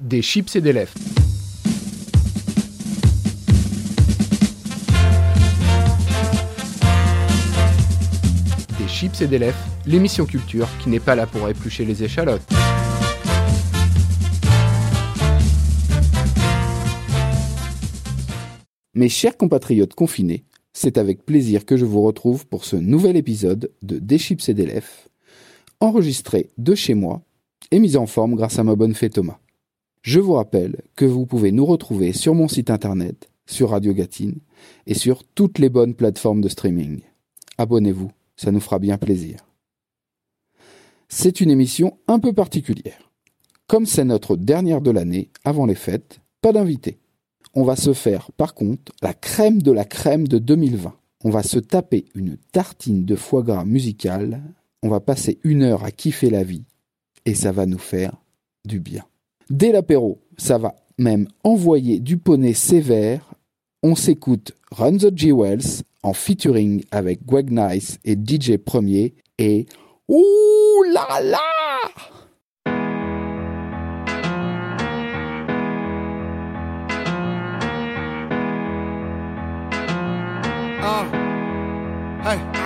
Des chips et des lèvres. Des chips et des lèvres, l'émission culture qui n'est pas là pour éplucher les échalotes. Mes chers compatriotes confinés, c'est avec plaisir que je vous retrouve pour ce nouvel épisode de Des chips et des lèvres, enregistré de chez moi et mis en forme grâce à ma bonne fée Thomas. Je vous rappelle que vous pouvez nous retrouver sur mon site internet, sur Radio Gatine et sur toutes les bonnes plateformes de streaming. Abonnez-vous, ça nous fera bien plaisir. C'est une émission un peu particulière. Comme c'est notre dernière de l'année, avant les fêtes, pas d'invité. On va se faire, par contre, la crème de la crème de 2020. On va se taper une tartine de foie gras musical. On va passer une heure à kiffer la vie. Et ça va nous faire du bien. Dès l'apéro, ça va même envoyer du poney sévère. On s'écoute Run the Jewels en featuring avec Greg Nice et DJ Premier et Ouh là là hey.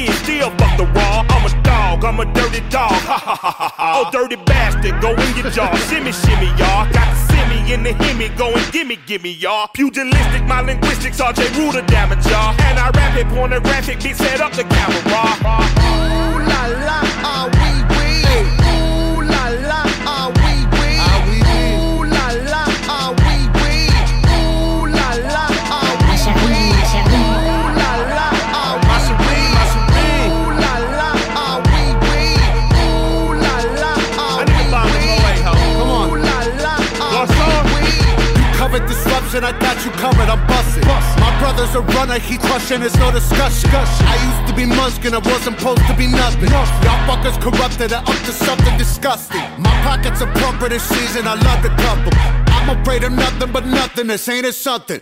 fish. Still fuck the raw. I'm a dog. I'm a dirty dog. Ha ha ha ha. Oh, dirty bastard. Go in your jaw. shimmy, shimmy, y'all. Got the simmy in the himmy. Go and gimme, gimme, y'all. Pugilistic. My linguistics. RJ Ruder damage, y'all. And I rap it. Pornographic. Bitch, set up the camera. Ooh la la, ah oui I got you covered, I'm busted. My brother's a runner, he crushing, there's no discussion. I used to be Munchkin, I wasn't supposed to be nothing. Y'all fuckers corrupted and up to something disgusting. My pockets are plumper this season, I love the couple. I'm afraid of nothing but nothing, this ain't it something.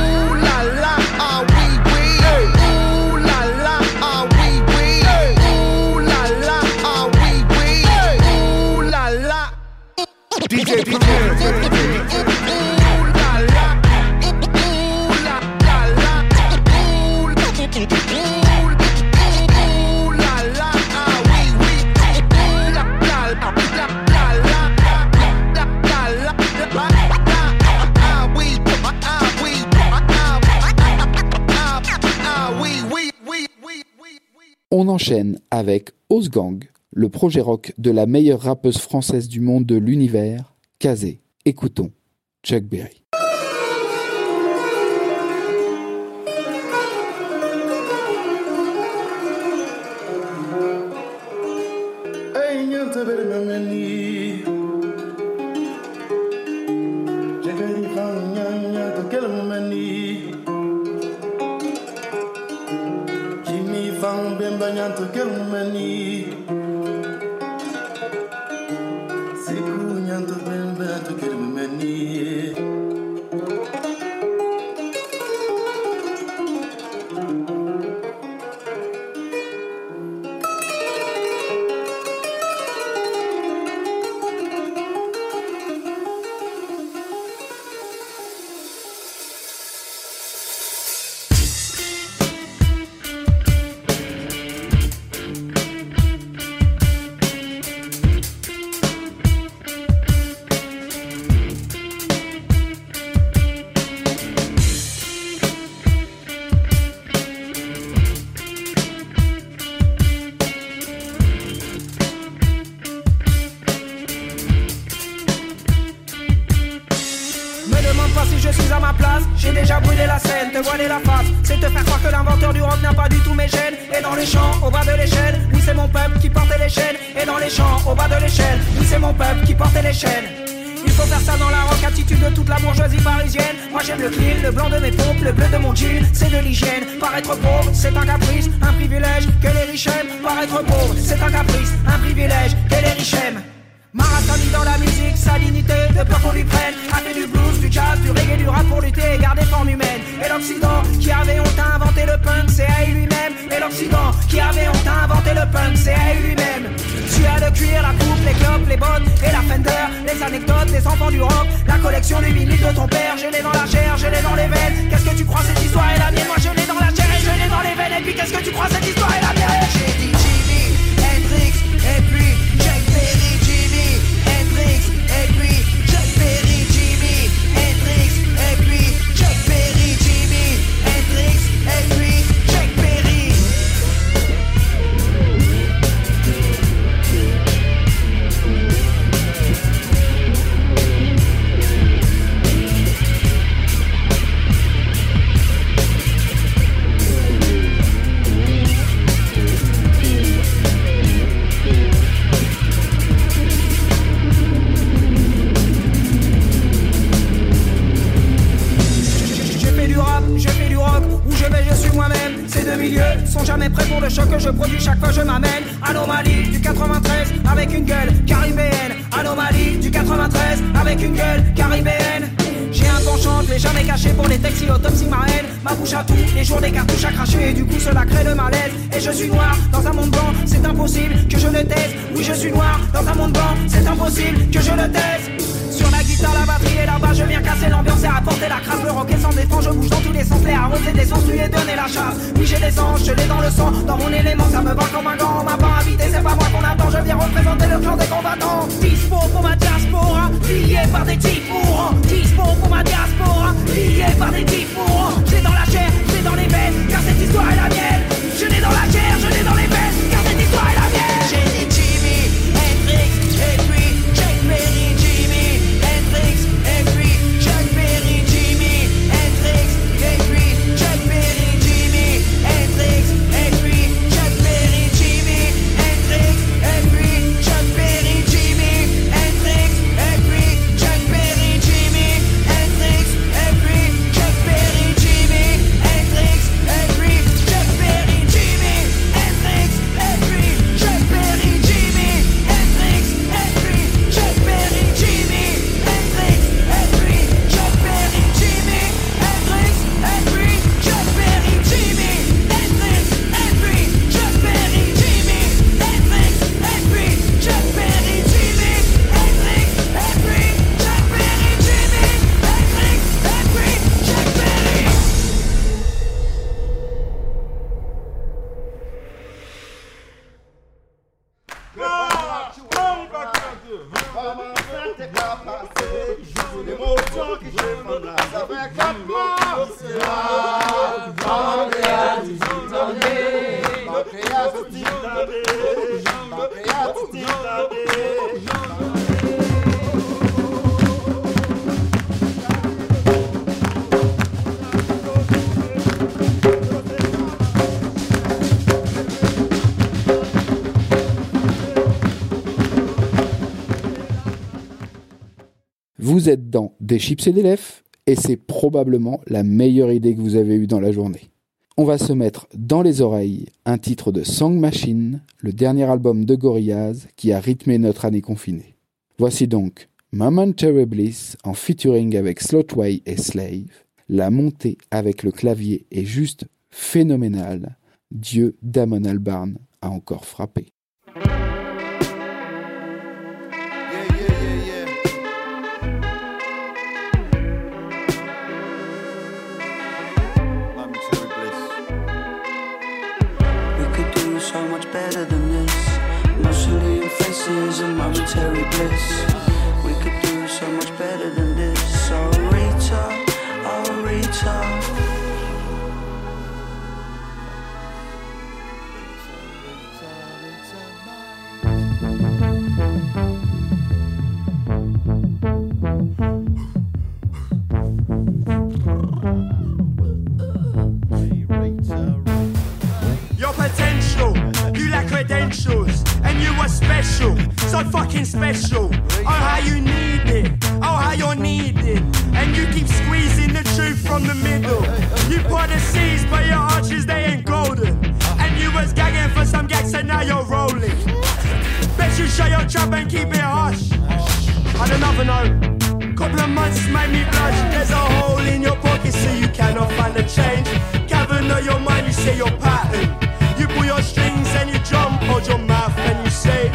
Ooh la la, ah oui oui. Ooh enchaîne avec Osgang, le projet rock de la meilleure rappeuse française du monde de l'univers, Kazé. Écoutons Chuck Berry. L'inventeur du rock n'a pas du tout mes gènes. Et dans les champs, au bas de l'échelle, oui c'est mon peuple qui portait les chaînes. Et dans les champs, au bas de l'échelle, oui c'est mon peuple qui portait les chaînes. Il faut faire ça dans la rock attitude de toute la bourgeoisie parisienne. Moi j'aime le clean, le blanc de mes pompes, le bleu de mon jean, c'est de l'hygiène. Paraître pauvre, c'est un caprice, un privilège que les riches aiment. Paraître pauvre, c'est un caprice, un privilège que les riches aiment. Marathoni dans la musique, sa dignité, de peur qu'on lui prenne. A fait du blues, du jazz, du reggae, du rap pour lutter et garder forme humaine. Et l'Occident, qui avait honte à inventer le punk, c'est à lui-même. Et l'Occident, qui avait honte à inventer le punk, c'est à lui-même. Tu as le cuir, la coupe, les clopes, les bottes et la fender, les anecdotes, les enfants du rock, la collection du vinyle de ton père. Je l'ai dans la chair, je l'ai dans les veines. Qu'est-ce que tu crois cette histoire est la mienne? Moi je l'ai dans la chair et je l'ai dans les veines. Et puis qu'est-ce que tu crois cette histoire est la mienne? J'ai dit me. Que je produis chaque fois je m'amène. Anomalie du 93 avec une gueule caribéenne. Anomalie du 93 avec une gueule caribéenne. J'ai un penchant, je l'ai jamais caché pour les textiles autopsie ma haine. Ma bouche à tout, les jours des cartouches à cracher, et du coup cela crée le malaise. Et je suis noir dans un monde blanc, c'est impossible que je ne taise. Oui, je suis noir dans un monde blanc, c'est impossible que je ne taise. Sur la guitare, la batterie et là-bas, je viens casser l'ambiance et apporter la crasse. Arroser des lui et donner la chasse. J'ai des anges, je l'ai dans le sang, dans mon élément, ça me va comme un gant. On m'a pas invité, c'est pas moi qu'on attend, je viens représenter le clan des combattants. Dispo pour ma diaspora, lié par des types mourants. Dispo pour ma diaspora, lié par des types mourants. J'ai dans la chair, j'ai dans les veines, car cette histoire est la mienne. Je l'ai dans la chair, je l'ai dans les veines, Vous êtes dans Des chips et des lèvres et c'est probablement la meilleure idée que vous avez eue dans la journée. On va se mettre dans les oreilles un titre de Song Machine, le dernier album de Gorillaz qui a rythmé notre année confinée. Voici donc Momentary Bliss en featuring avec Slotway et Slave. La montée avec le clavier est juste phénoménale. Dieu Damon Albarn a encore frappé. This. and you are special, so fucking special. Oh, how you need it, oh, how you're needed, and you keep squeezing the truth from the middle. You put the seeds, but your arches they ain't golden, and you was gagging for some gags, and now you're rolling. Bet you shut your trap and keep it hush. I don't another note, couple of months made me blush. There's a hole in your pocket, so you cannot find a change. Governor, your mind, you say your pattern hold your mouth and you say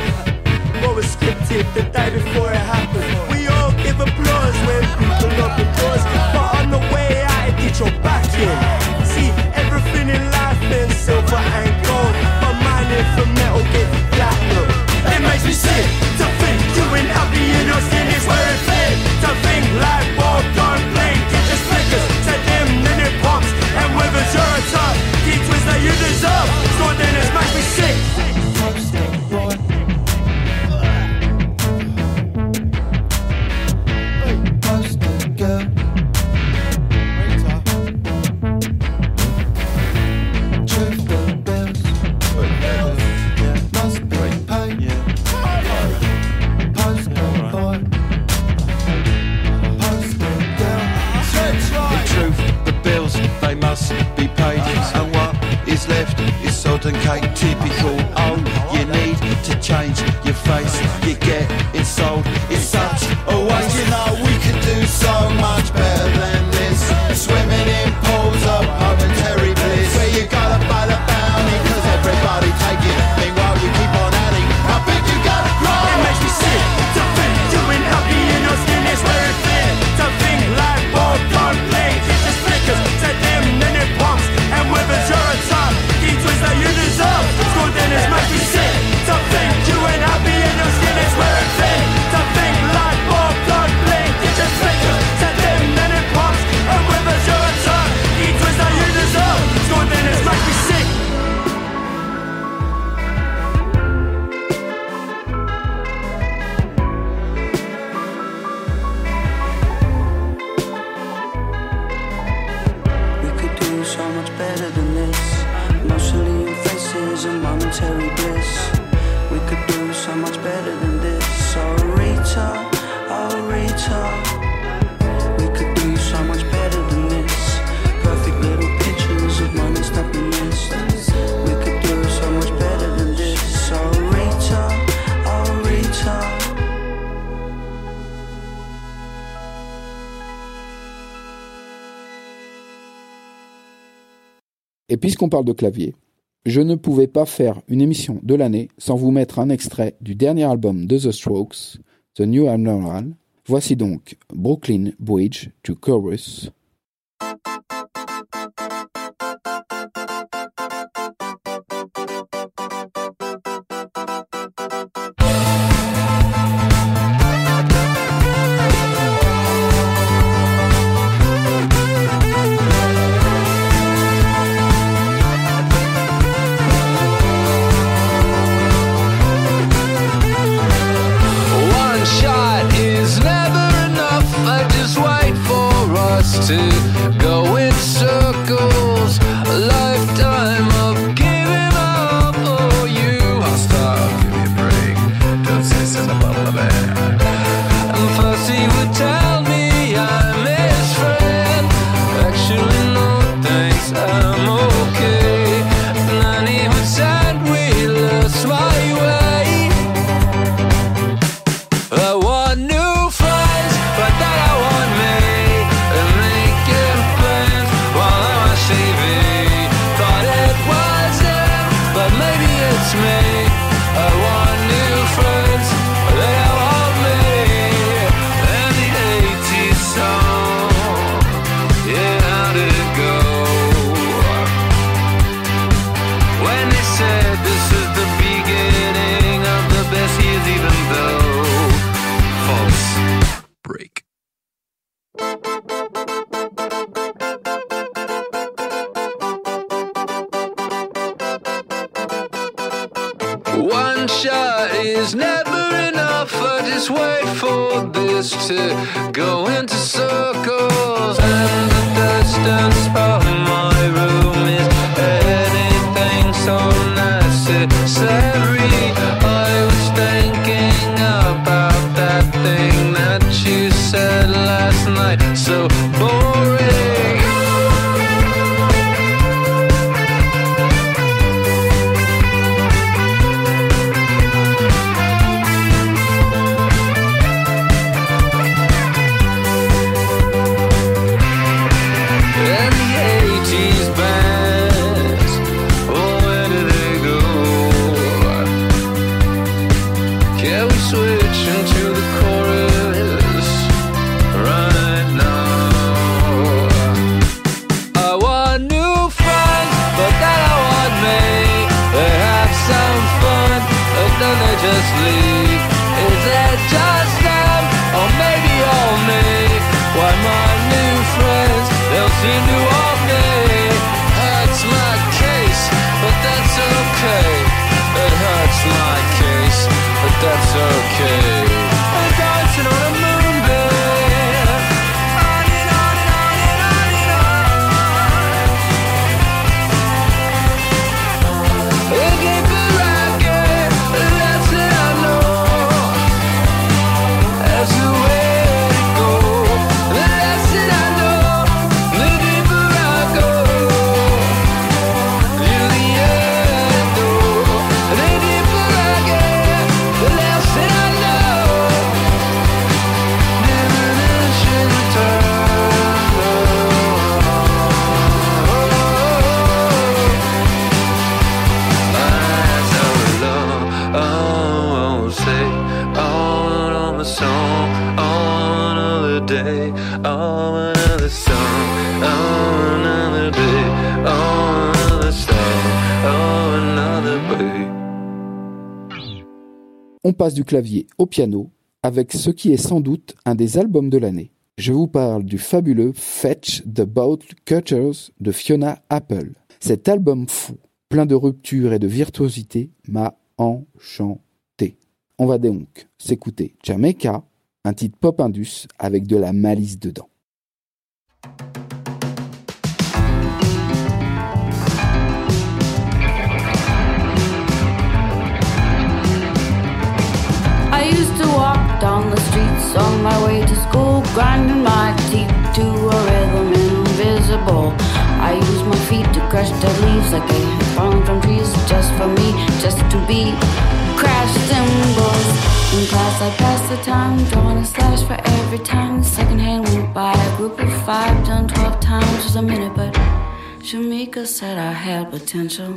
what was scripted the day before it happened. We all give applause when people open doors, but on the way out, it did your back in. puisqu'on parle de clavier, je ne pouvais pas faire une émission de l'année sans vous mettre un extrait du dernier album de The Strokes, The New Abnormal. Voici donc Brooklyn Bridge to Chorus, du clavier au piano avec ce qui est sans doute un des albums de l'année. Je vous parle du fabuleux Fetch the Boat Cutters de Fiona Apple. Cet album fou, plein de ruptures et de virtuosité, m'a enchanté. On va donc s'écouter Jamaica, un titre pop indus avec de la malice dedans. On my way to school, grinding my teeth to a rhythm invisible. I used my feet to crush dead leaves like had fallen from trees just for me, just to be crash cymbals. In class, I passed the time, drawing a slash for every time the second hand went by. A group of five done twelve times was a minute, but Shamika said I had potential.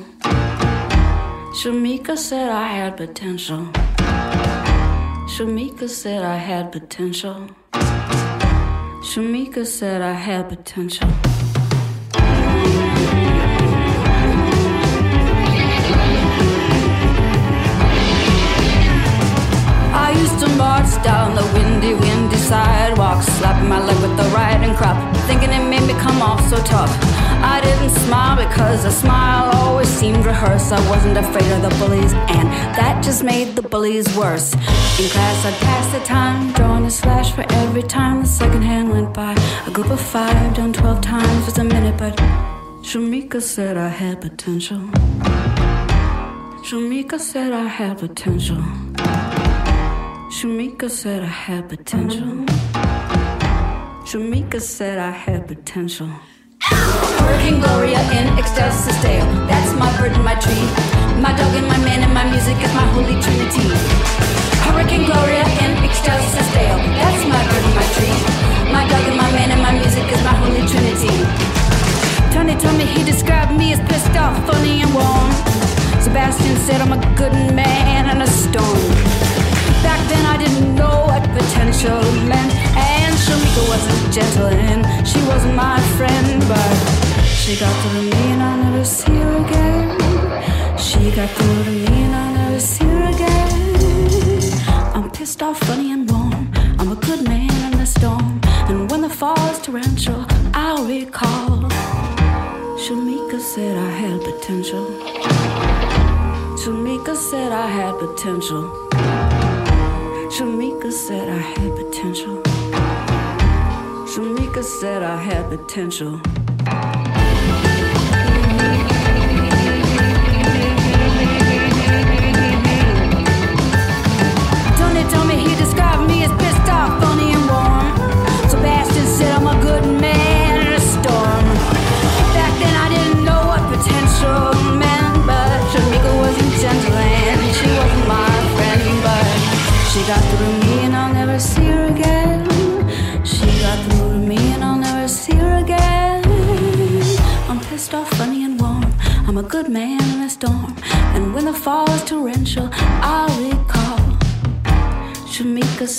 Shamika said I had potential. Shamika said I had potential. Shamika said I had potential. I used to march down the windy, windy sidewalk, slapping my leg with the riding crop, thinking it made me come off so tough. Didn't smile because a smile always seemed rehearsed. I wasn't afraid of the bullies, and that just made the bullies worse. In class, I'd pass the time, drawing a slash for every time the second hand went by. A group of five done twelve times was a minute, but Shamika said I had potential. Shamika said I had potential. Shamika said I had potential. Shamika said I had potential. Hurricane Gloria in ecstasis dale. That's my bird and my tree. My dog and my man and my music is my holy trinity. Hurricane Gloria in ecstasis dale. That's my bird and my tree. My dog and my man and my music is my holy trinity. Tony told me he described me as pissed off, funny and warm. Sebastian said I'm a good man in a storm. Back then I didn't know what potential meant Shamika wasn't gentle and she wasn't my friend But she got through to me and I'll never see her again. She got through to me and I'll never see her again. I'm pissed off, funny and warm I'm a good man in the storm. And when the fall is torrential I'll recall. Shamika said I had potential. Shamika said I had potential. Shamika said I had potential. Shamika said I had potential. Tony told me he described me as pissed off, funny and warm. Sebastian said I'm a good man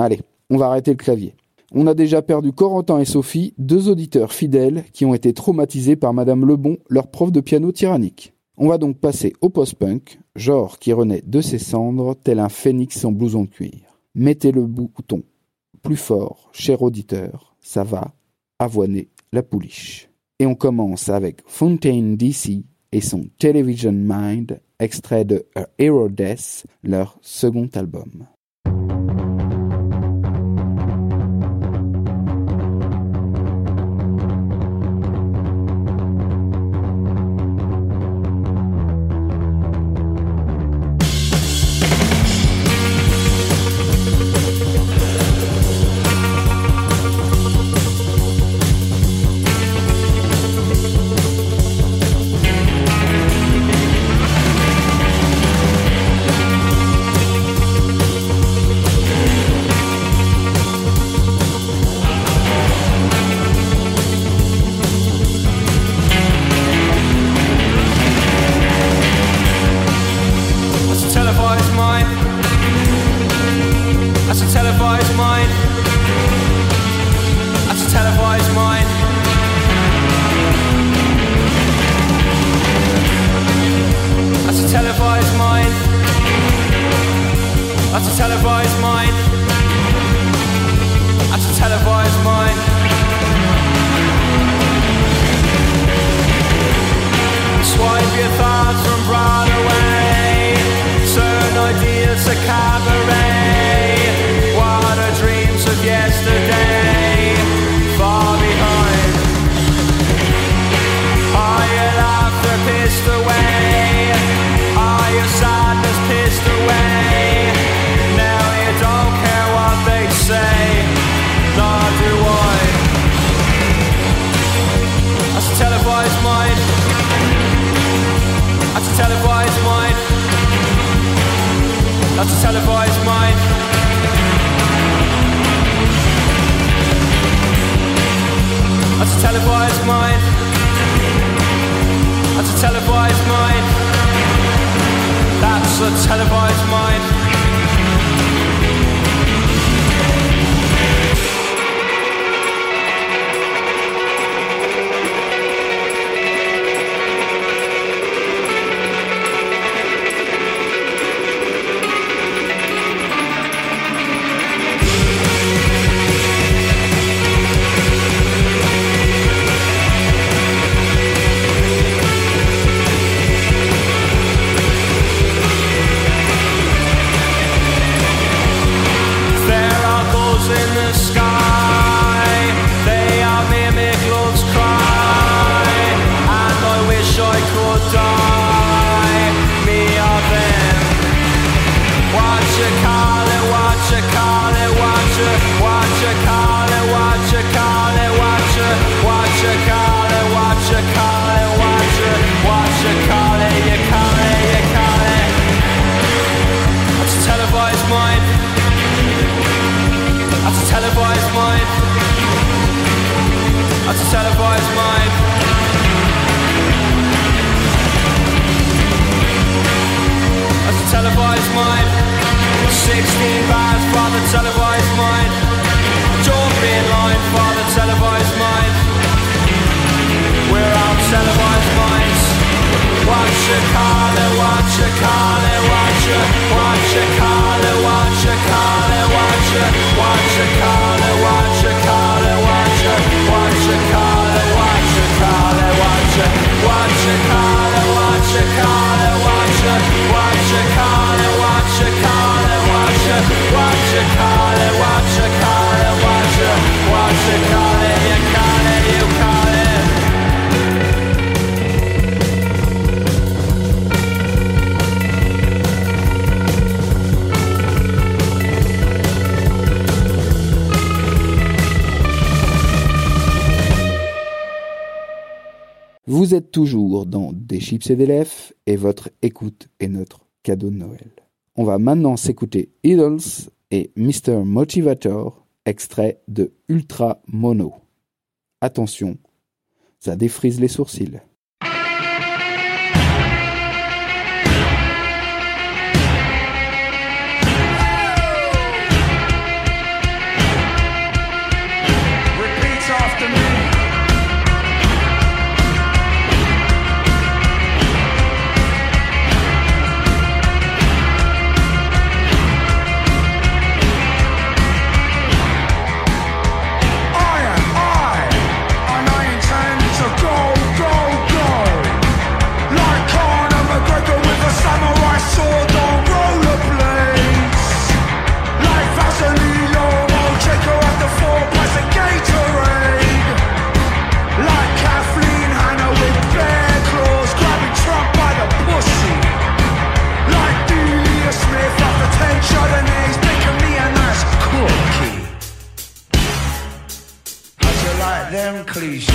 Allez, on va arrêter le clavier. On a déjà perdu Corentin et Sophie, deux auditeurs fidèles qui ont été traumatisés par Madame Lebon, leur prof de piano tyrannique. On va donc passer au post-punk, genre qui renaît de ses cendres tel un phénix en blouson de cuir. Mettez le bouton plus fort, cher auditeur, ça va avoiner la pouliche. Et on commence avec Fontaine DC et son Television Mind, extrait de A Hero Death, leur second album. Vous êtes toujours dans Des chips et des lèvres et votre écoute est notre cadeau de Noël. On va maintenant s'écouter Idols et Mr. Motivator, extrait de Ultra Mono. Attention, ça défrise les sourcils. cliche.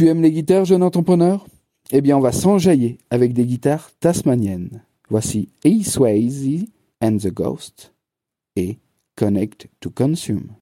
Tu aimes les guitares, jeune entrepreneur? Eh bien, on va s'enjailler avec des guitares tasmaniennes. Voici Easy Swayze and the Ghost et Connect to Consume.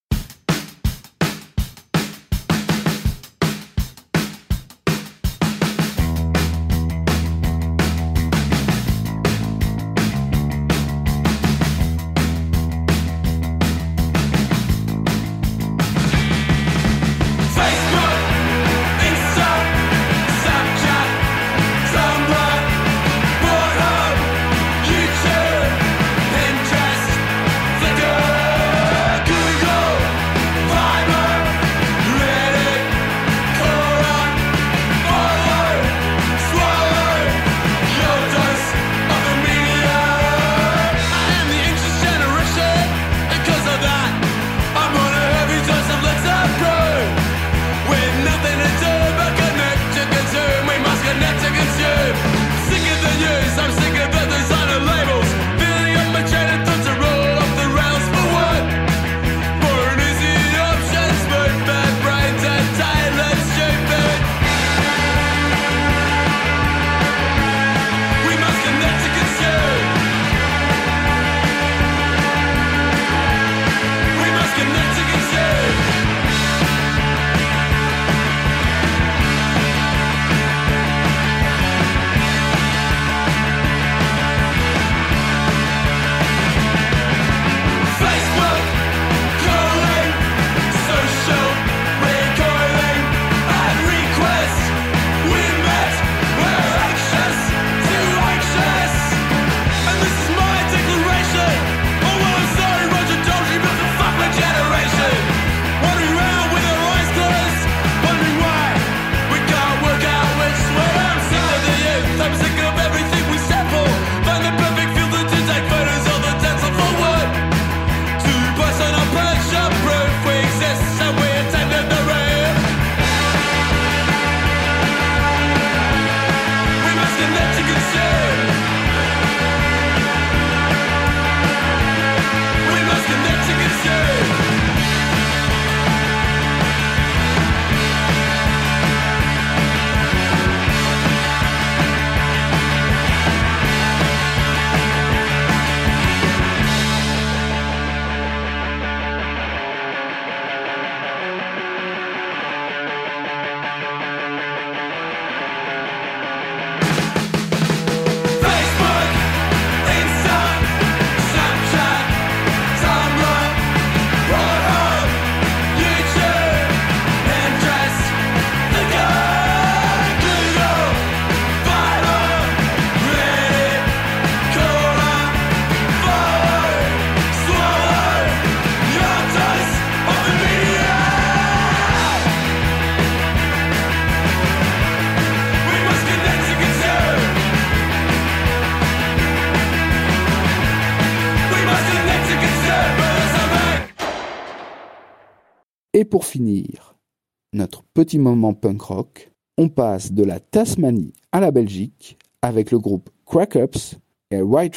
petit moment punk rock, on passe de la Tasmanie à la Belgique avec le groupe Crack Ups et White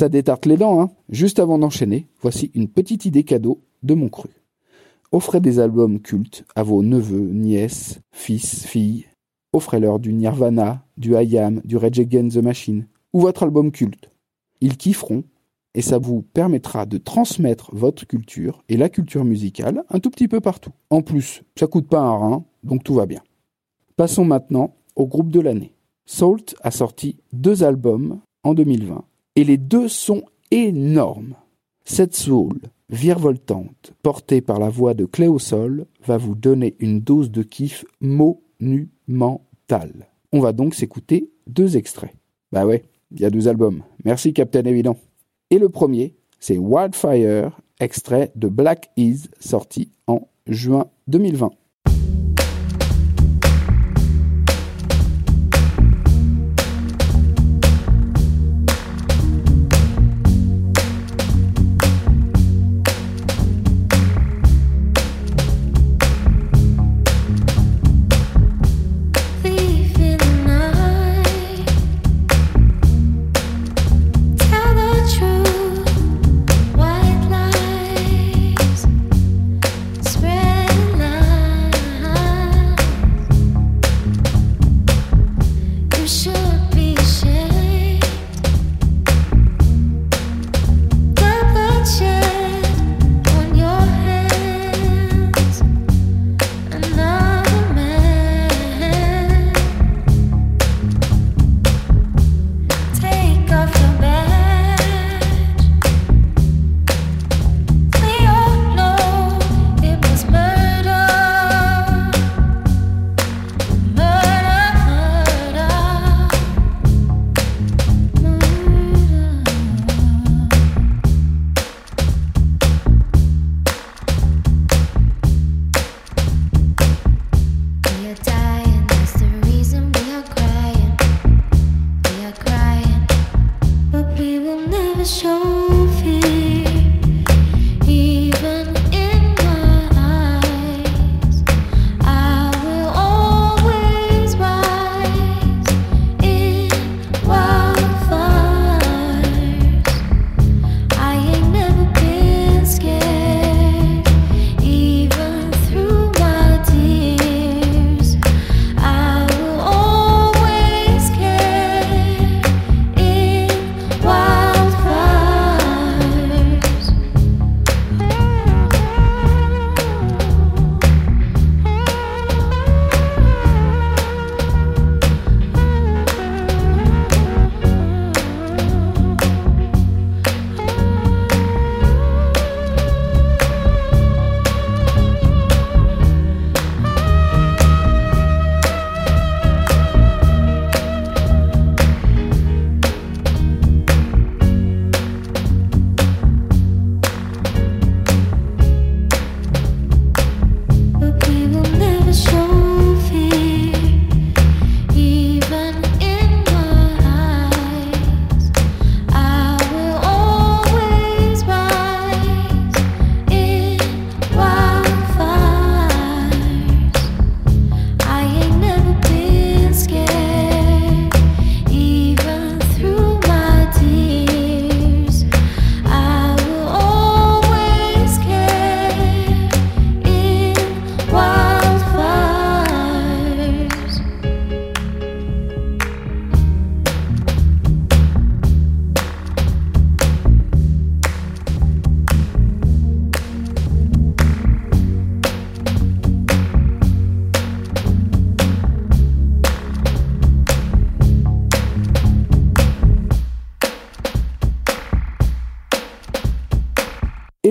Ça détarte les dents, hein Juste avant d'enchaîner, voici une petite idée cadeau de mon cru. Offrez des albums cultes à vos neveux, nièces, fils, filles. Offrez-leur du Nirvana, du IAM, du Rage Against the Machine, ou votre album culte. Ils kifferont, et ça vous permettra de transmettre votre culture et la culture musicale un tout petit peu partout. En plus, ça coûte pas un rein, donc tout va bien. Passons maintenant au groupe de l'année. Salt a sorti deux albums en 2020, et les deux sont énormes. Cette soul virevoltante, portée par la voix de Cléo Sol, va vous donner une dose de kiff monumentale. On va donc s'écouter deux extraits. Bah ouais, il y a deux albums. Merci Captain Évident. Et le premier, c'est Wildfire, extrait de Black Is, sorti en juin 2020.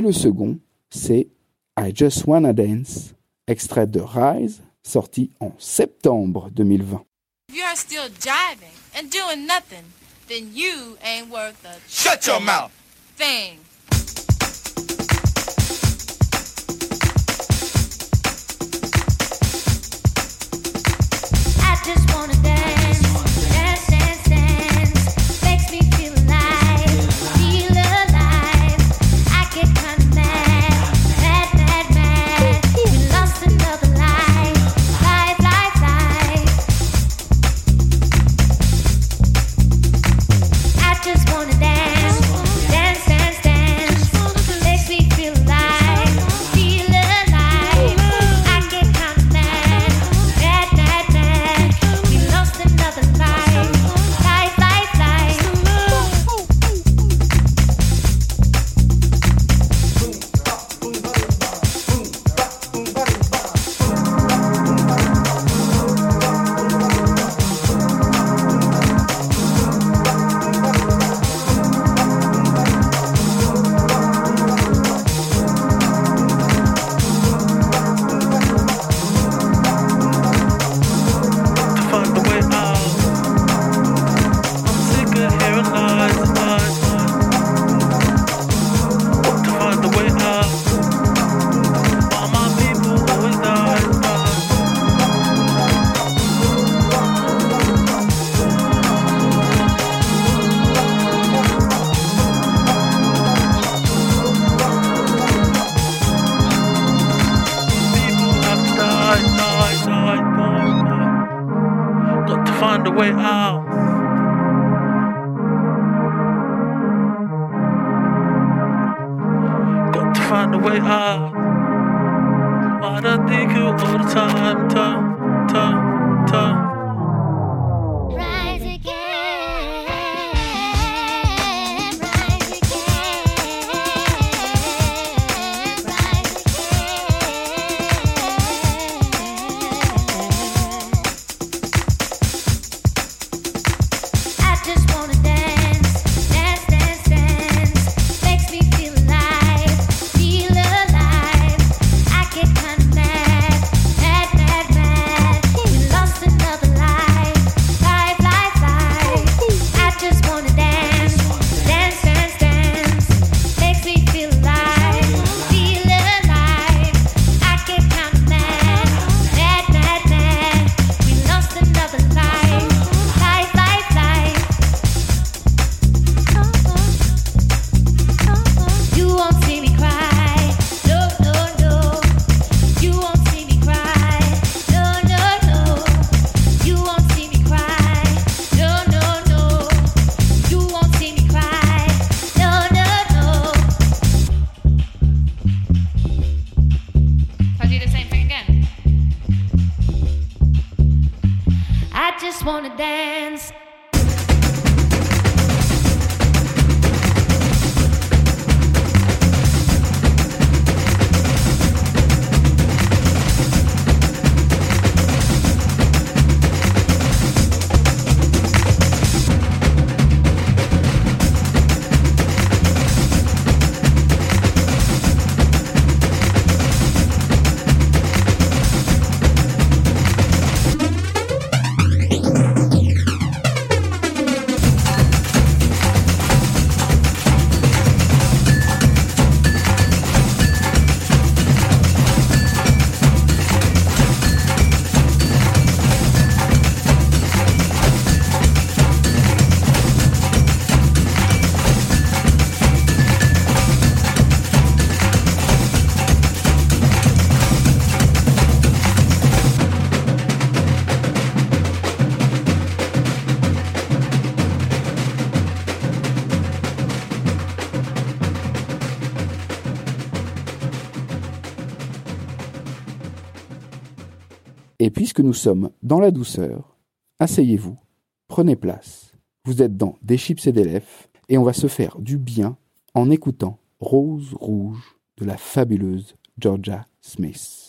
Le second, c'est I Just Wanna Dance, extrait de Rise, sorti en septembre 2020. If you're still jiving and doing nothing, then you ain't worth a Shut your mouth. thing. nous sommes dans la douceur, asseyez-vous, prenez place. Vous êtes dans des chips et des lèvres, et on va se faire du bien en écoutant Rose Rouge de la fabuleuse Georgia Smith.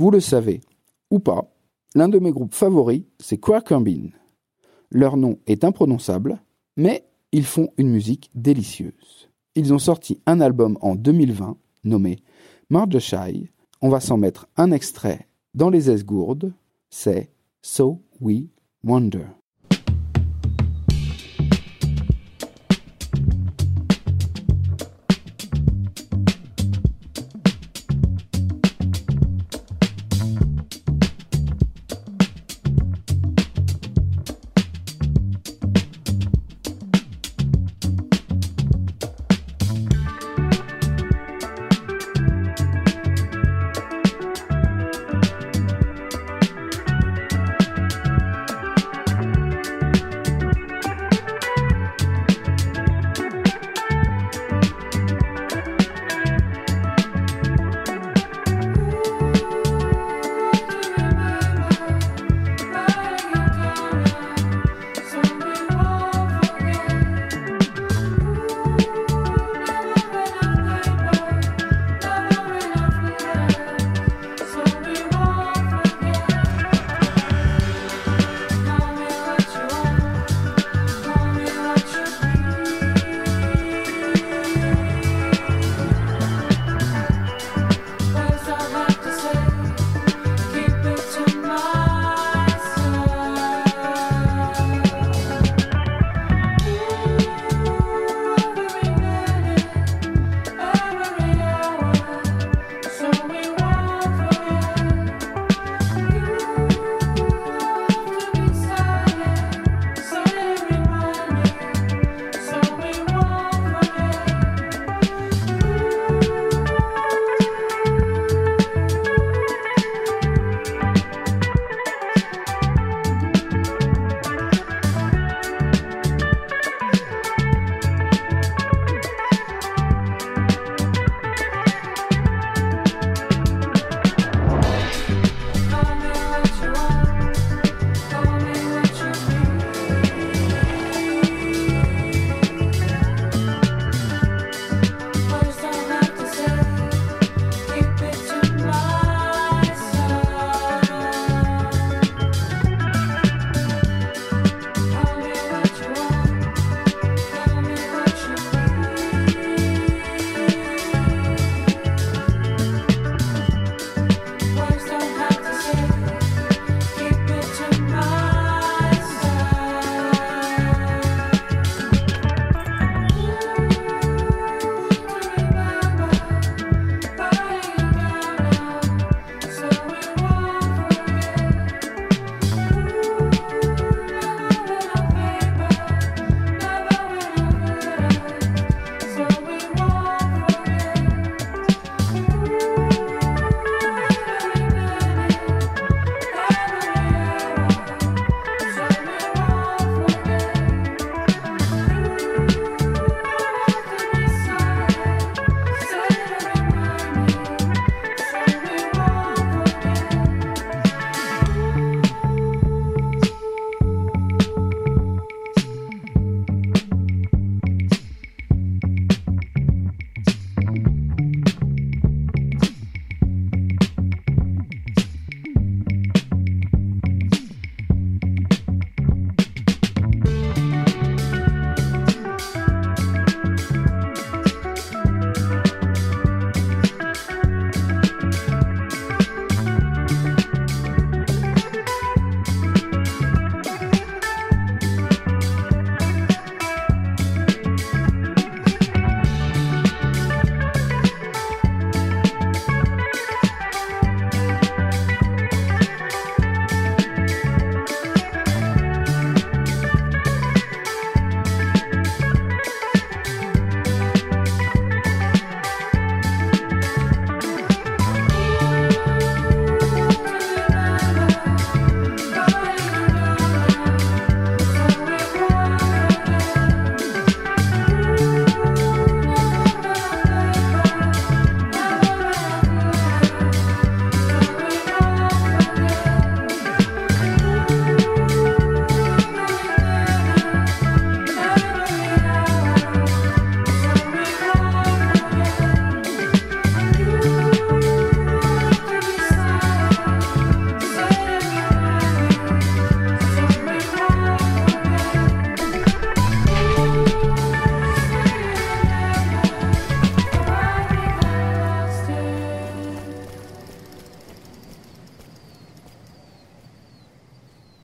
Vous le savez, ou pas, l'un de mes groupes favoris, c'est Cracker Bean. Leur nom est imprononçable, mais ils font une musique délicieuse. Ils ont sorti un album en 2020 nommé Marjashai. On va s'en mettre un extrait dans les esgourdes. C'est So We Wonder.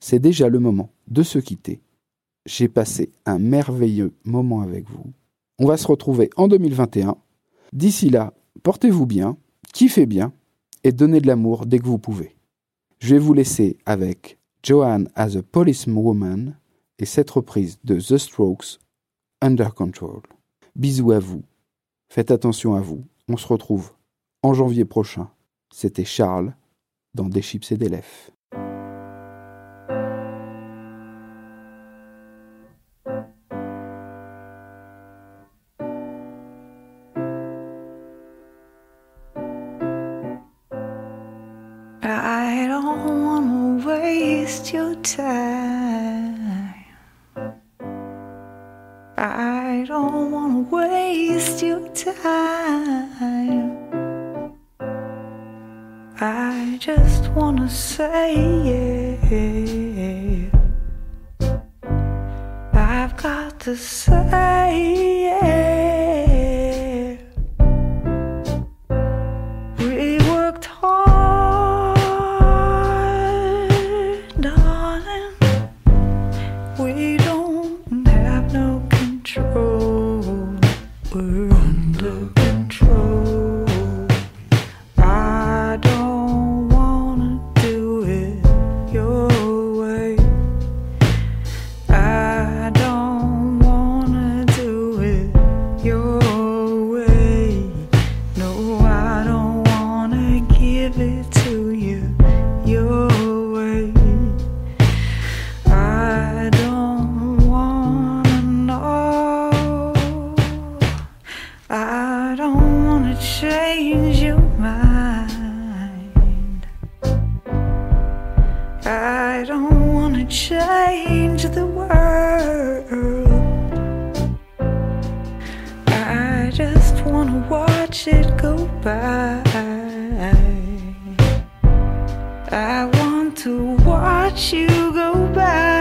C'est déjà le moment de se quitter. J'ai passé un merveilleux moment avec vous. On va se retrouver en 2021. D'ici là, portez-vous bien, kiffez bien et donnez de l'amour dès que vous pouvez. Je vais vous laisser avec Joanne as a Policewoman et cette reprise de The Strokes, Under Control. Bisous à vous. Faites attention à vous. On se retrouve en janvier prochain. C'était Charles dans Des chips et des lèvres. Watch you go by.